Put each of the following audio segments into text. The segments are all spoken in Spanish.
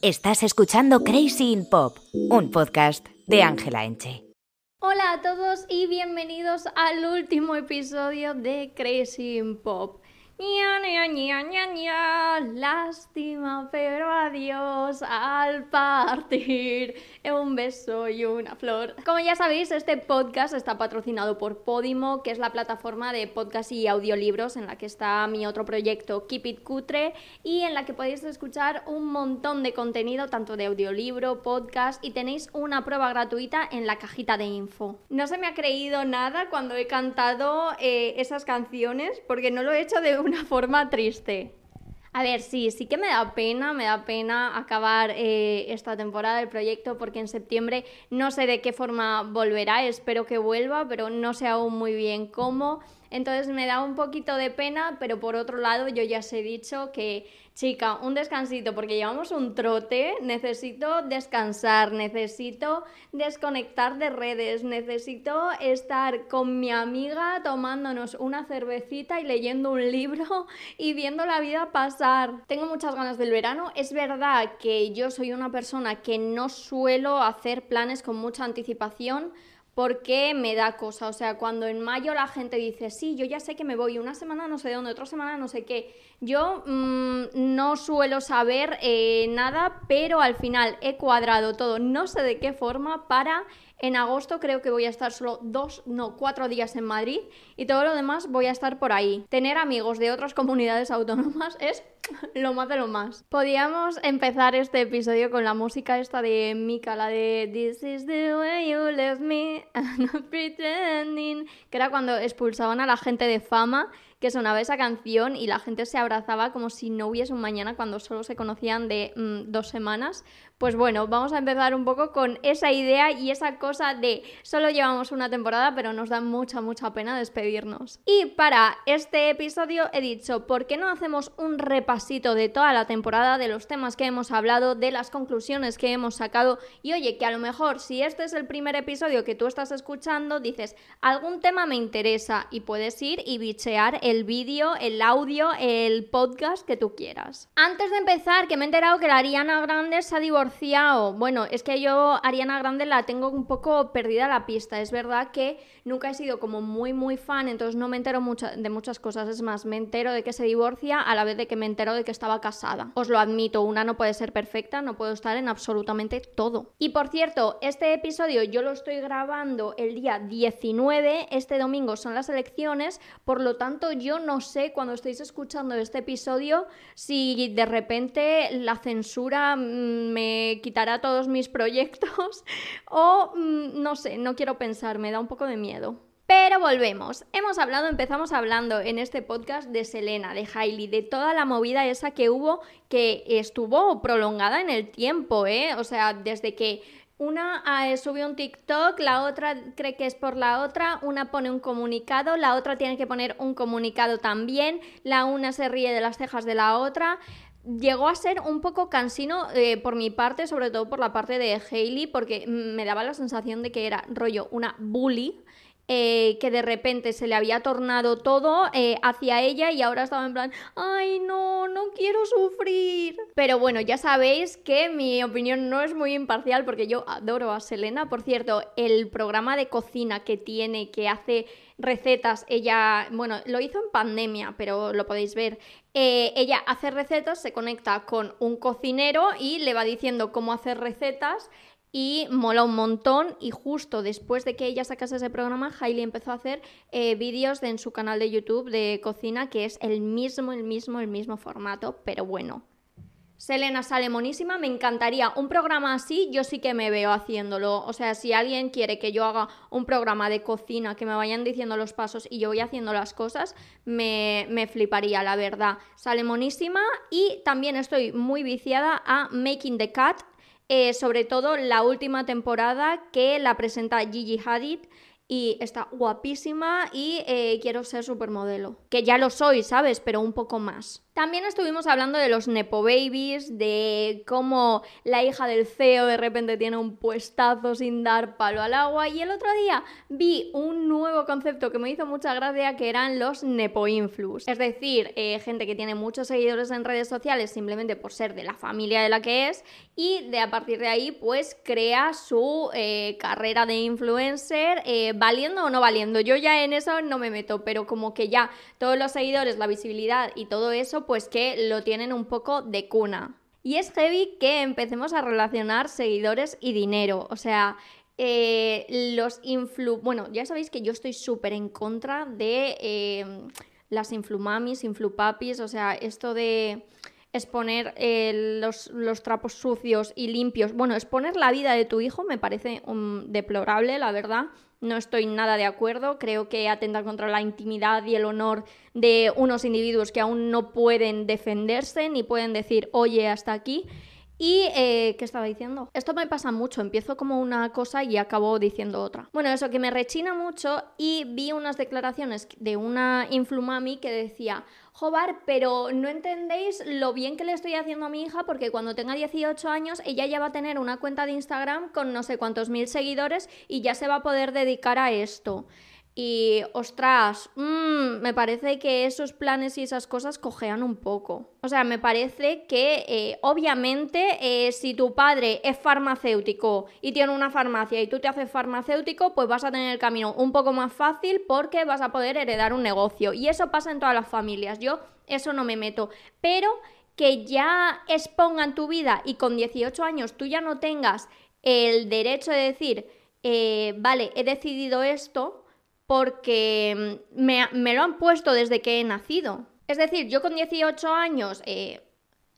Estás escuchando Crazy in Pop, un podcast de Ángela Enche. Hola a todos y bienvenidos al último episodio de Crazy in Pop. Ña, ña, ña, ña. Lástima, pero adiós al partir. Un beso y una flor. Como ya sabéis, este podcast está patrocinado por Podimo, que es la plataforma de podcast y audiolibros en la que está mi otro proyecto Keep It Cutre y en la que podéis escuchar un montón de contenido, tanto de audiolibro, podcast y tenéis una prueba gratuita en la cajita de info. No se me ha creído nada cuando he cantado eh, esas canciones porque no lo he hecho de una forma triste. A ver, sí, sí que me da pena, me da pena acabar eh, esta temporada del proyecto porque en septiembre no sé de qué forma volverá, espero que vuelva, pero no sé aún muy bien cómo. Entonces me da un poquito de pena, pero por otro lado yo ya os he dicho que, chica, un descansito, porque llevamos un trote, necesito descansar, necesito desconectar de redes, necesito estar con mi amiga tomándonos una cervecita y leyendo un libro y viendo la vida pasar. Tengo muchas ganas del verano, es verdad que yo soy una persona que no suelo hacer planes con mucha anticipación, porque me da cosa. O sea, cuando en mayo la gente dice, sí, yo ya sé que me voy una semana no sé dónde, otra semana no sé qué, yo mm, no suelo saber eh, nada, pero al final he cuadrado todo, no sé de qué forma, para en agosto creo que voy a estar solo dos, no, cuatro días en Madrid y todo lo demás voy a estar por ahí. Tener amigos de otras comunidades autónomas es lo más de lo más. Podíamos empezar este episodio con la música esta de Mika, la de This is the way you left me, I'm not pretending, que era cuando expulsaban a la gente de fama que sonaba esa canción y la gente se abrazaba como si no hubiese un mañana cuando solo se conocían de mm, dos semanas. Pues bueno, vamos a empezar un poco con esa idea y esa cosa de solo llevamos una temporada, pero nos da mucha, mucha pena despedirnos. Y para este episodio he dicho, ¿por qué no hacemos un repasito de toda la temporada, de los temas que hemos hablado, de las conclusiones que hemos sacado? Y oye, que a lo mejor si este es el primer episodio que tú estás escuchando, dices, algún tema me interesa y puedes ir y bichear el vídeo, el audio, el podcast que tú quieras. Antes de empezar, que me he enterado que la Ariana Grande se ha divorciado bueno, es que yo Ariana Grande la tengo un poco perdida la pista. Es verdad que nunca he sido como muy, muy fan, entonces no me entero de muchas cosas. Es más, me entero de que se divorcia a la vez de que me entero de que estaba casada. Os lo admito, una no puede ser perfecta, no puedo estar en absolutamente todo. Y por cierto, este episodio yo lo estoy grabando el día 19, este domingo son las elecciones, por lo tanto yo no sé cuando estéis escuchando este episodio si de repente la censura mm, me quitará todos mis proyectos o mm, no sé, no quiero pensar, me da un poco de miedo. Pero volvemos. Hemos hablado, empezamos hablando en este podcast de Selena, de Hailey, de toda la movida esa que hubo, que estuvo prolongada en el tiempo, ¿eh? O sea, desde que una ah, sube un TikTok, la otra cree que es por la otra, una pone un comunicado, la otra tiene que poner un comunicado también, la una se ríe de las cejas de la otra llegó a ser un poco cansino eh, por mi parte, sobre todo por la parte de Hailey, porque me daba la sensación de que era rollo una bully. Eh, que de repente se le había tornado todo eh, hacia ella y ahora estaba en plan, ay no, no quiero sufrir. Pero bueno, ya sabéis que mi opinión no es muy imparcial porque yo adoro a Selena. Por cierto, el programa de cocina que tiene, que hace recetas, ella, bueno, lo hizo en pandemia, pero lo podéis ver. Eh, ella hace recetas, se conecta con un cocinero y le va diciendo cómo hacer recetas y mola un montón y justo después de que ella sacase ese programa, Hailey empezó a hacer eh, vídeos en su canal de YouTube de cocina que es el mismo, el mismo, el mismo formato, pero bueno, Selena sale monísima, me encantaría un programa así, yo sí que me veo haciéndolo. O sea, si alguien quiere que yo haga un programa de cocina, que me vayan diciendo los pasos y yo voy haciendo las cosas, me, me fliparía, la verdad. Sale monísima y también estoy muy viciada a Making the Cat, eh, sobre todo la última temporada que la presenta Gigi Hadid y está guapísima y eh, quiero ser supermodelo. Que ya lo soy, ¿sabes? Pero un poco más. También estuvimos hablando de los Nepo Babies, de cómo la hija del CEO de repente tiene un puestazo sin dar palo al agua. Y el otro día vi un nuevo concepto que me hizo mucha gracia, que eran los Nepo Influs. Es decir, eh, gente que tiene muchos seguidores en redes sociales simplemente por ser de la familia de la que es y de a partir de ahí pues crea su eh, carrera de influencer, eh, valiendo o no valiendo. Yo ya en eso no me meto, pero como que ya todos los seguidores, la visibilidad y todo eso pues que lo tienen un poco de cuna. Y es heavy que empecemos a relacionar seguidores y dinero. O sea, eh, los influ... Bueno, ya sabéis que yo estoy súper en contra de eh, las influmamis, influpapis, o sea, esto de exponer eh, los, los, trapos sucios y limpios. Bueno, exponer la vida de tu hijo me parece um, deplorable, la verdad. No estoy nada de acuerdo, creo que atenta contra la intimidad y el honor de unos individuos que aún no pueden defenderse ni pueden decir, oye, hasta aquí. ¿Y eh, qué estaba diciendo? Esto me pasa mucho, empiezo como una cosa y acabo diciendo otra. Bueno, eso que me rechina mucho y vi unas declaraciones de una influmami que decía, jobar, pero no entendéis lo bien que le estoy haciendo a mi hija porque cuando tenga 18 años ella ya va a tener una cuenta de Instagram con no sé cuántos mil seguidores y ya se va a poder dedicar a esto. Y ostras, mmm, me parece que esos planes y esas cosas cojean un poco. O sea, me parece que eh, obviamente eh, si tu padre es farmacéutico y tiene una farmacia y tú te haces farmacéutico, pues vas a tener el camino un poco más fácil porque vas a poder heredar un negocio. Y eso pasa en todas las familias. Yo eso no me meto. Pero que ya expongan tu vida y con 18 años tú ya no tengas el derecho de decir, eh, vale, he decidido esto porque mm, me, lo han puesto desde que he nacido. Es decir, yo con 18 años, eh,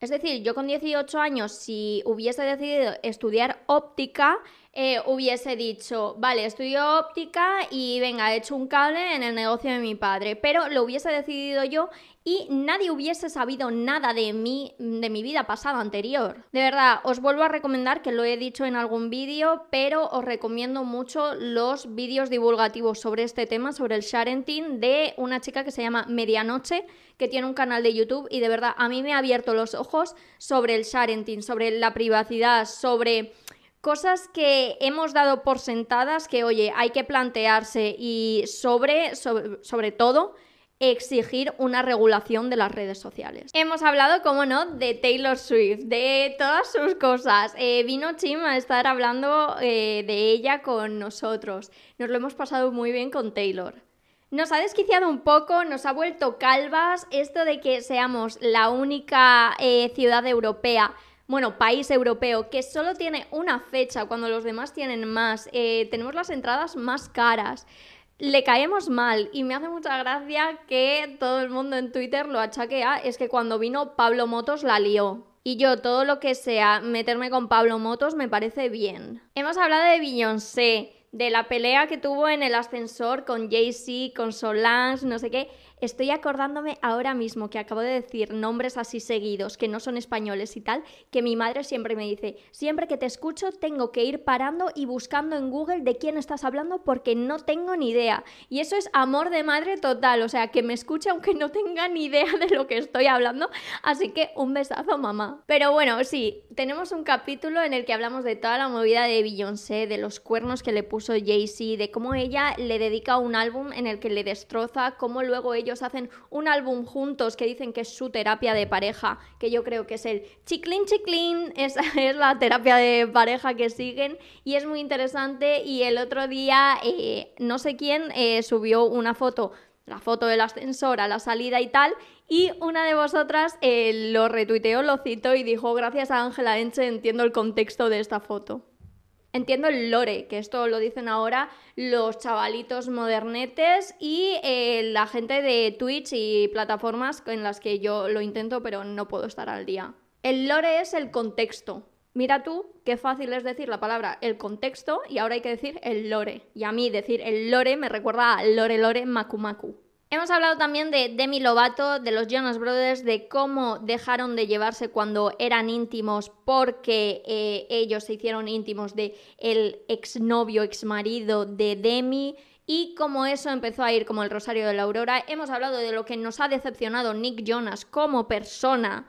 es decir, yo con 18 años, si hubiese decidido estudiar óptica, eh, hubiese dicho, vale, estudio óptica y venga, he hecho un cable en el negocio de mi padre, pero lo hubiese decidido yo y nadie hubiese sabido nada de mí, de mi vida pasada anterior. De verdad, os vuelvo a recomendar, que lo he dicho en algún vídeo, pero os recomiendo mucho los vídeos divulgativos sobre este tema, sobre el sharenting, de una chica que se llama Medianoche, que tiene un canal de YouTube y de verdad a mí me ha abierto los ojos sobre el sharenting, sobre la privacidad, sobre cosas que hemos dado por sentadas que, oye, hay que plantearse y sobre, sobre, todo exigir una regulación de las redes sociales. Hemos hablado, como no, de Taylor Swift, de todas sus cosas. Eh, vino Chim a estar hablando eh, de ella con nosotros. Nos lo hemos pasado muy bien con Taylor. Nos ha desquiciado un poco, nos ha vuelto calvas esto de que seamos la única eh, ciudad europea bueno, país europeo que solo tiene una fecha cuando los demás tienen más, tenemos las entradas más caras le caemos mal y me hace mucha gracia que todo el mundo en Twitter lo achaque a es que cuando vino Pablo Motos la lió. Y yo todo lo que sea meterme con Pablo Motos me parece bien. Hemos hablado de Beyoncé, de la pelea que tuvo en el ascensor con Jay-Z, con Solange, no sé qué. Estoy acordándome ahora mismo que acabo de decir nombres así seguidos que no son españoles y tal, que mi madre siempre me dice, siempre que te escucho tengo que ir parando y buscando en Google de quién estás hablando porque no tengo ni idea. Y eso es amor de madre total, o sea, que me escuche aunque no tenga ni idea de lo que estoy hablando. Así que un besazo, mamá. Pero bueno, sí, tenemos un capítulo en el que hablamos de toda la movida de Beyoncé, de los cuernos que le puso Jay-Z, de cómo ella le dedica un álbum en el que le destroza, cómo luego ellos hacen un álbum juntos que dicen que es su terapia de pareja, que yo creo que es el chiclin chiclin, esa es la terapia de pareja que siguen y es muy interesante y el otro día eh, no sé quién eh, subió una foto la foto del ascensor a la salida y tal, y una de vosotras eh, lo retuiteó, lo citó y dijo, gracias a Ángela Enche entiendo el contexto de esta foto. Entiendo el lore, que esto lo dicen ahora los chavalitos modernetes y eh, la gente de Twitch y plataformas en las que yo lo intento pero no puedo estar al día. El lore es el contexto. Mira tú qué fácil es decir la palabra el contexto y ahora hay que decir el lore. Y a mí decir el lore me recuerda a lore lore maku maku. Hemos hablado también de Demi Lovato, de los Jonas Brothers, de cómo dejaron de llevarse cuando eran íntimos porque eh, ellos se hicieron íntimos de el exnovio, exmarido de Demi y cómo eso empezó a ir como el rosario de la aurora. Hemos hablado de lo que nos ha decepcionado Nick Jonas como persona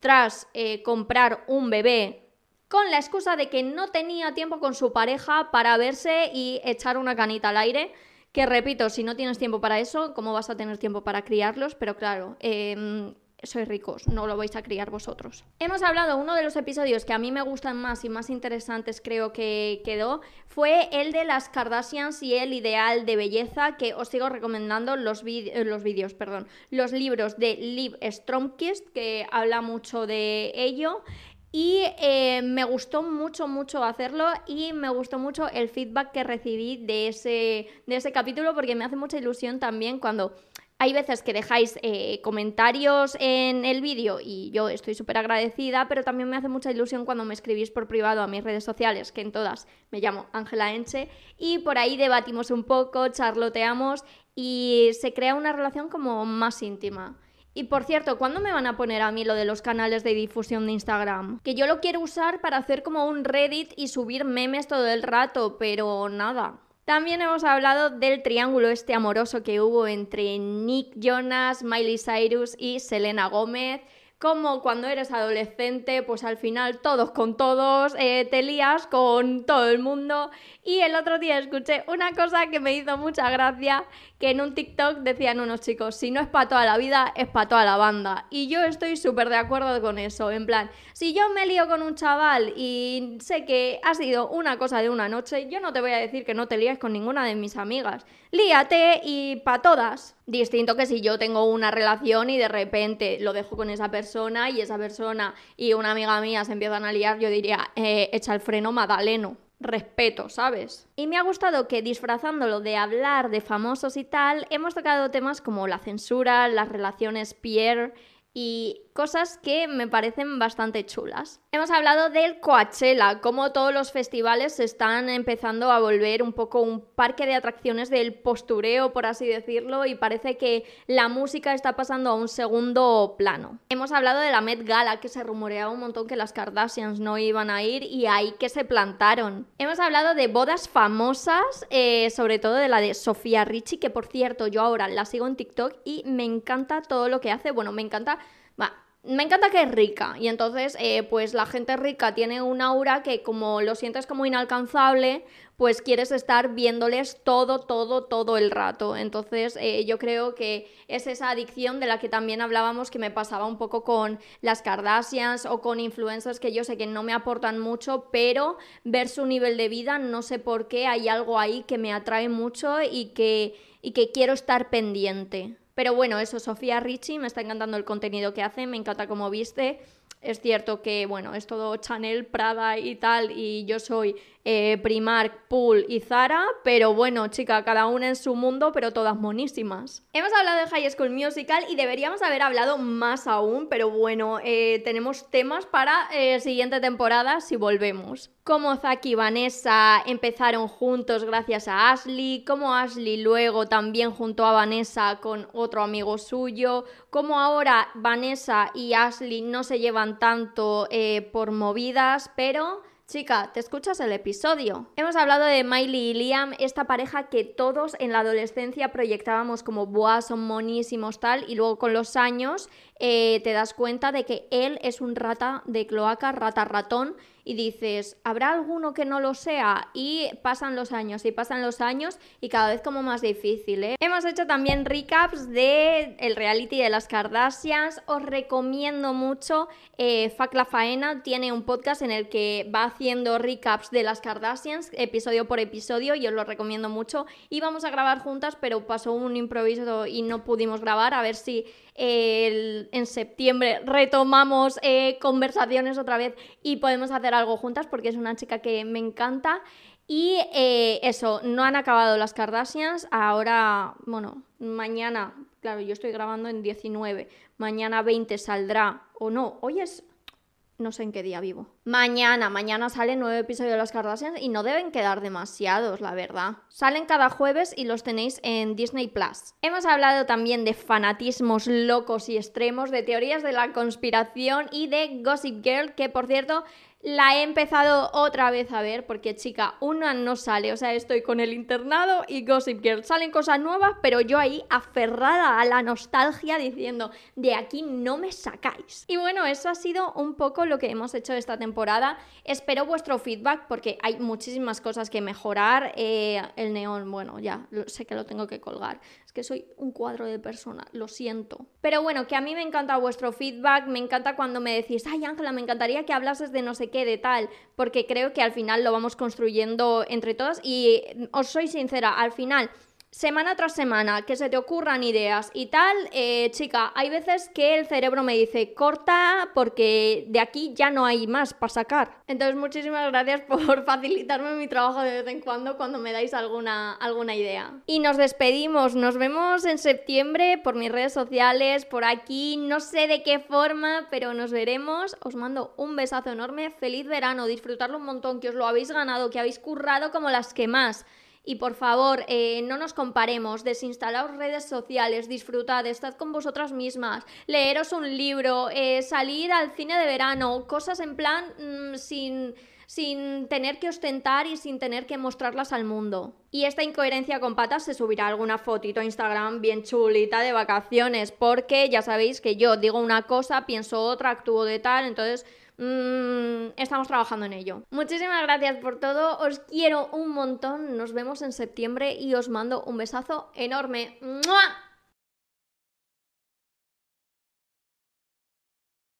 tras eh, comprar un bebé con la excusa de que no tenía tiempo con su pareja para verse y echar una canita al aire. Que repito, si no tienes tiempo para eso, ¿cómo vas a tener tiempo para criarlos? Pero claro, eh, sois ricos, no lo vais a criar vosotros. Hemos hablado, uno de los episodios que a mí me gustan más y más interesantes creo que quedó, fue el de las Kardashians y el ideal de belleza, que os sigo recomendando los, eh, vídeos, perdón, los libros de Liv Stromkist, que habla mucho de ello. Y eh, me gustó mucho, mucho hacerlo y me gustó mucho el feedback que recibí de ese, de ese capítulo porque me hace mucha ilusión también cuando hay veces que dejáis eh, comentarios en el vídeo y yo estoy súper agradecida, pero también me hace mucha ilusión cuando me escribís por privado a mis redes sociales, que en todas me llamo Ángela Enche, y por ahí debatimos un poco, charloteamos y se crea una relación como más íntima. Y por cierto, ¿cuándo me van a poner a mí lo de los canales de difusión de Instagram? Que yo lo quiero usar para hacer como un Reddit y subir memes todo el rato, pero nada. También hemos hablado del triángulo este amoroso que hubo entre Nick Jonas, Miley Cyrus y Selena Gómez como cuando eres adolescente, pues al final todos con todos, eh, te lías con todo el mundo. Y el otro día escuché una cosa que me hizo mucha gracia, que en un TikTok decían unos chicos, si no es para toda la vida, es para toda la banda. Y yo estoy súper de acuerdo con eso, en plan, si yo me lío con un chaval y sé que ha sido una cosa de una noche, yo no te voy a decir que no te líes con ninguna de mis amigas. Líate y para todas. Distinto que si yo tengo una relación y de repente lo dejo con esa persona y esa persona y una amiga mía se empiezan a liar, yo diría, eh, echa el freno Madaleno. Respeto, ¿sabes? Y me ha gustado que disfrazándolo de hablar de famosos y tal, hemos tocado temas como la censura, las relaciones peer y cosas que me parecen bastante chulas. Hemos hablado del Coachella, como todos los festivales están empezando a volver un poco un parque de atracciones del postureo, por así decirlo, y parece que la música está pasando a un segundo plano. Hemos hablado de la Met Gala, que se rumoreaba un montón que las Kardashians no iban a ir y ahí que se plantaron. Hemos hablado de bodas famosas, eh, sobre todo de la de Sofía Richie, que por cierto yo ahora la sigo en TikTok y me encanta todo lo que hace. Bueno, me encanta me encanta que es rica y entonces eh, pues la gente rica tiene un aura que como lo sientes como inalcanzable pues quieres estar viéndoles todo, todo, todo el rato. Entonces eh, yo creo que es esa adicción de la que también hablábamos que me pasaba un poco con las Kardashians o con influencers que yo sé que no me aportan mucho, pero ver su nivel de vida no sé por qué hay algo ahí que me atrae mucho y que, y que quiero estar pendiente. Pero bueno, eso, Sofía Richie, me está encantando el contenido que hace, me encanta cómo viste. Es cierto que, bueno, es todo Chanel, Prada y tal, y yo soy eh, Primark, Pool y Zara, pero bueno, chica, cada una en su mundo, pero todas monísimas. Hemos hablado de High School Musical y deberíamos haber hablado más aún, pero bueno, eh, tenemos temas para eh, siguiente temporada si volvemos. Cómo Zack y Vanessa empezaron juntos gracias a Ashley, cómo Ashley luego también junto a Vanessa con otro amigo suyo, cómo ahora Vanessa y Ashley no se llevan tanto por movidas, pero Chica, ¿te escuchas el episodio? Hemos hablado de Miley y Liam, esta pareja que todos en la adolescencia proyectábamos como, buah, son monísimos tal, y luego con los años eh, te das cuenta de que él es un rata de cloaca, rata ratón, y dices, ¿habrá alguno que no lo sea? Y pasan los años y pasan los años y cada vez como más difícil, ¿eh? Hemos hecho también recaps de el reality de las Kardashians. Os recomiendo mucho. Eh, Fac La Faena tiene un podcast en el que va haciendo recaps de las Kardashians, episodio por episodio, y os lo recomiendo mucho. Íbamos a grabar juntas, pero pasó un improviso y no pudimos grabar. A ver si en septiembre retomamos eh, conversaciones otra vez y podemos hacer algo juntas porque es una chica que me encanta. Y eh, eso, no han acabado las Kardashians. Ahora, bueno, mañana, claro, yo estoy grabando en 19. Mañana 20 saldrá, o no, hoy es no sé en qué día vivo. Mañana, mañana salen nueve episodios de las Kardashians y no deben quedar demasiados, la verdad. Salen cada jueves y los tenéis en Disney Plus. Hemos hablado también de fanatismos locos y extremos, de teorías de la conspiración y de Gossip Girl, que por cierto La he empezado otra vez a ver porque, chica, una no sale. O sea, estoy con el internado y Gossip Girl. Salen cosas nuevas, pero yo ahí aferrada a la nostalgia diciendo, de aquí no me sacáis. Y bueno, eso ha sido un poco lo que hemos hecho esta temporada. Espero vuestro feedback porque hay muchísimas cosas que mejorar. Eh, el neón, bueno, ya sé que lo tengo que colgar que soy un cuadro de persona, lo siento. Pero bueno, que a mí me encanta vuestro feedback, me encanta cuando me decís, ay Ángela, me encantaría que hablases de no sé qué, de tal, porque creo que al final lo vamos construyendo entre todas y os soy sincera, al final semana tras semana, que se te ocurran ideas y tal, eh, chica, hay veces que el cerebro me dice, corta porque de aquí ya no hay más para sacar. Entonces, muchísimas gracias por facilitarme mi trabajo de vez en cuando cuando me dais alguna, alguna idea. Y nos despedimos, nos vemos en septiembre por mis redes sociales, por aquí, no sé de qué forma, pero nos veremos. Os mando un besazo enorme, feliz verano, disfrutarlo un montón, que os lo habéis ganado, que habéis currado como las que más. Y por favor, eh, no nos comparemos, desinstalaos redes sociales, disfrutad, estad con vosotras mismas, leeros un libro, eh, salir al cine de verano, cosas en plan mm, sin sin tener que ostentar y sin tener que mostrarlas al mundo. Y esta incoherencia con patas se subirá alguna fotito a Instagram bien chulita de vacaciones, porque ya sabéis que yo digo una cosa, pienso otra, actúo de tal, entonces Mm, estamos trabajando en ello. Muchísimas gracias por todo, os quiero un montón, nos vemos en septiembre y os mando un besazo enorme.